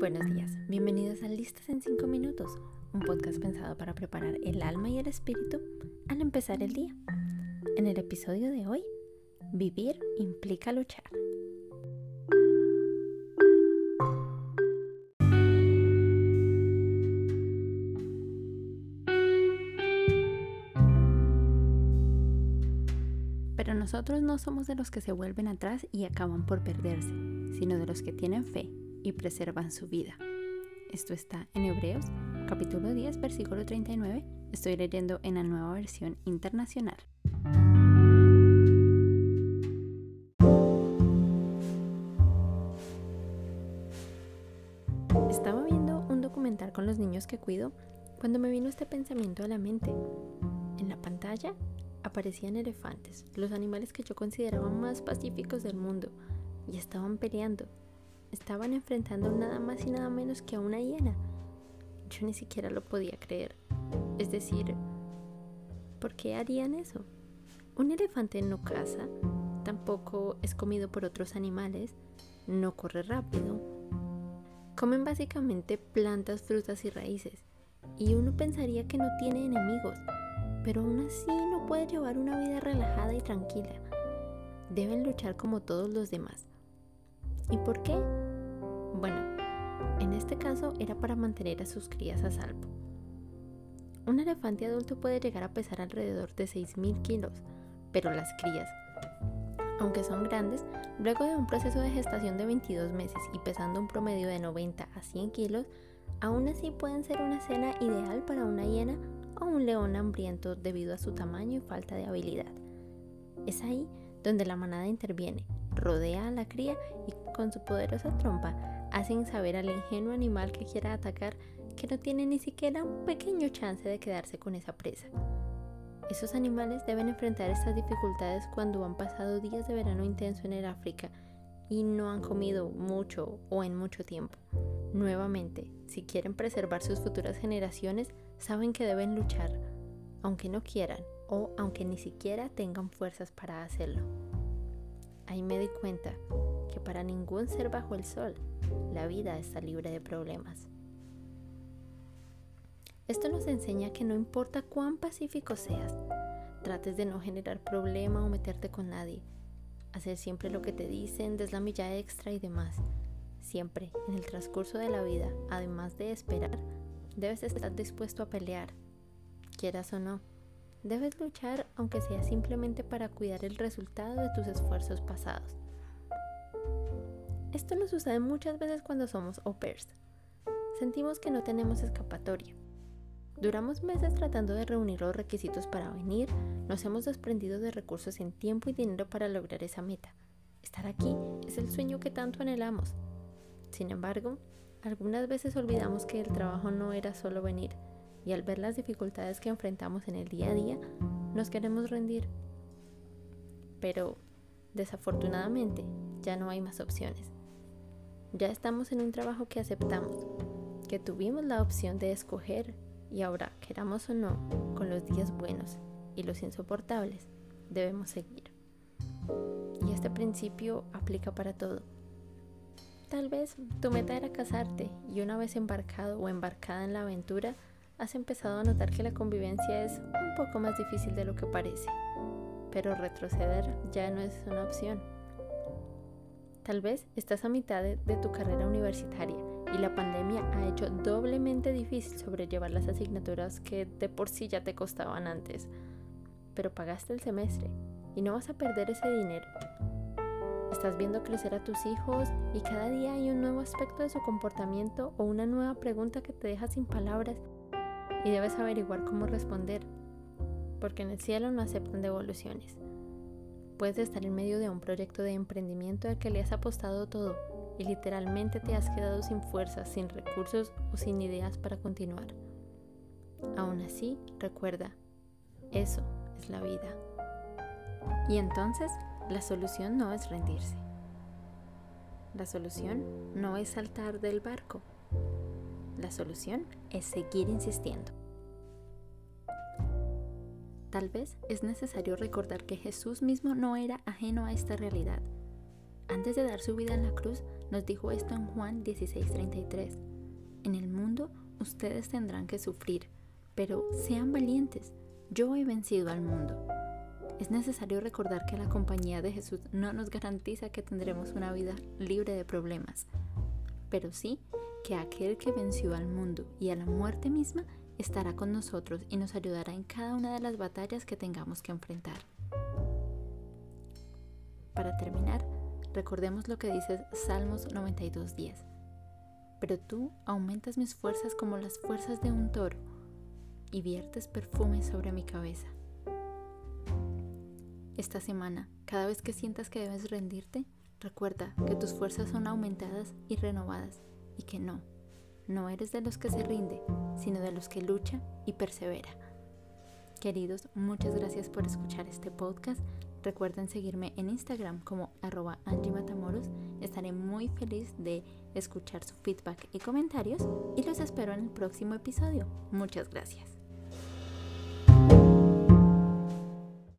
buenos días, bienvenidos a Listas en 5 Minutos, un podcast pensado para preparar el alma y el espíritu al empezar el día. En el episodio de hoy, vivir implica luchar. Pero nosotros no somos de los que se vuelven atrás y acaban por perderse, sino de los que tienen fe y preservan su vida. Esto está en Hebreos capítulo 10 versículo 39. Estoy leyendo en la nueva versión internacional. Estaba viendo un documental con los niños que cuido cuando me vino este pensamiento a la mente. En la pantalla aparecían elefantes, los animales que yo consideraba más pacíficos del mundo, y estaban peleando estaban enfrentando nada más y nada menos que a una hiena. Yo ni siquiera lo podía creer. Es decir, ¿por qué harían eso? Un elefante no caza, tampoco es comido por otros animales, no corre rápido. Comen básicamente plantas, frutas y raíces. Y uno pensaría que no tiene enemigos, pero aún así no puede llevar una vida relajada y tranquila. Deben luchar como todos los demás. ¿Y por qué? Bueno, en este caso era para mantener a sus crías a salvo. Un elefante adulto puede llegar a pesar alrededor de 6.000 kilos, pero las crías, aunque son grandes, luego de un proceso de gestación de 22 meses y pesando un promedio de 90 a 100 kilos, aún así pueden ser una cena ideal para una hiena o un león hambriento debido a su tamaño y falta de habilidad. Es ahí donde la manada interviene, rodea a la cría y con su poderosa trompa hacen saber al ingenuo animal que quiera atacar que no tiene ni siquiera un pequeño chance de quedarse con esa presa. Esos animales deben enfrentar estas dificultades cuando han pasado días de verano intenso en el África y no han comido mucho o en mucho tiempo. Nuevamente, si quieren preservar sus futuras generaciones, saben que deben luchar, aunque no quieran o aunque ni siquiera tengan fuerzas para hacerlo. Ahí me di cuenta que para ningún ser bajo el sol la vida está libre de problemas. Esto nos enseña que no importa cuán pacífico seas, trates de no generar problema o meterte con nadie, hacer siempre lo que te dicen, des la milla extra y demás. Siempre, en el transcurso de la vida, además de esperar, debes estar dispuesto a pelear, quieras o no. Debes luchar aunque sea simplemente para cuidar el resultado de tus esfuerzos pasados. Esto nos sucede muchas veces cuando somos au pairs. Sentimos que no tenemos escapatoria. Duramos meses tratando de reunir los requisitos para venir, nos hemos desprendido de recursos en tiempo y dinero para lograr esa meta. Estar aquí es el sueño que tanto anhelamos. Sin embargo, algunas veces olvidamos que el trabajo no era solo venir, y al ver las dificultades que enfrentamos en el día a día, nos queremos rendir. Pero, desafortunadamente, ya no hay más opciones. Ya estamos en un trabajo que aceptamos, que tuvimos la opción de escoger y ahora, queramos o no, con los días buenos y los insoportables, debemos seguir. Y este principio aplica para todo. Tal vez tu meta era casarte y una vez embarcado o embarcada en la aventura, has empezado a notar que la convivencia es un poco más difícil de lo que parece, pero retroceder ya no es una opción. Tal vez estás a mitad de, tu carrera universitaria y la pandemia ha hecho doblemente difícil sobrellevar las asignaturas que de por sí ya te costaban antes, pero pagaste el semestre y no vas a perder ese dinero. Estás viendo crecer a tus hijos y cada día hay un nuevo aspecto de su comportamiento o una nueva pregunta que te deja sin palabras y debes averiguar cómo responder, porque en el cielo no aceptan devoluciones. Puedes estar en medio de un proyecto de emprendimiento al que le has apostado todo y literalmente te has quedado sin fuerzas, sin recursos o sin ideas para continuar. Aún así, recuerda, eso es la vida. Y entonces, la solución no es rendirse. La solución no es saltar del barco. La solución es seguir insistiendo. Tal vez es necesario recordar que Jesús mismo no era ajeno a esta realidad. Antes de dar su vida en la cruz, nos dijo esto en Juan 16:33. En el mundo ustedes tendrán que sufrir, pero sean valientes, yo he vencido al mundo. Es necesario recordar que la compañía de Jesús no nos garantiza que tendremos una vida libre de problemas, pero sí que aquel que venció al mundo y a la muerte misma estará con nosotros y nos ayudará en cada una de las batallas que tengamos que enfrentar. Para terminar, recordemos lo que dice Salmos 92.10. Pero tú aumentas mis fuerzas como las fuerzas de un toro y viertes perfume sobre mi cabeza. Esta semana, cada vez que sientas que debes rendirte, recuerda que tus fuerzas son aumentadas y renovadas y que no, no eres de los que se rinde, sino de los que lucha y persevera. Queridos, muchas gracias por escuchar este podcast. Recuerden seguirme en Instagram como arroba Angie Matamoros. Estaré muy feliz de escuchar su feedback y comentarios y los espero en el próximo episodio. Muchas gracias.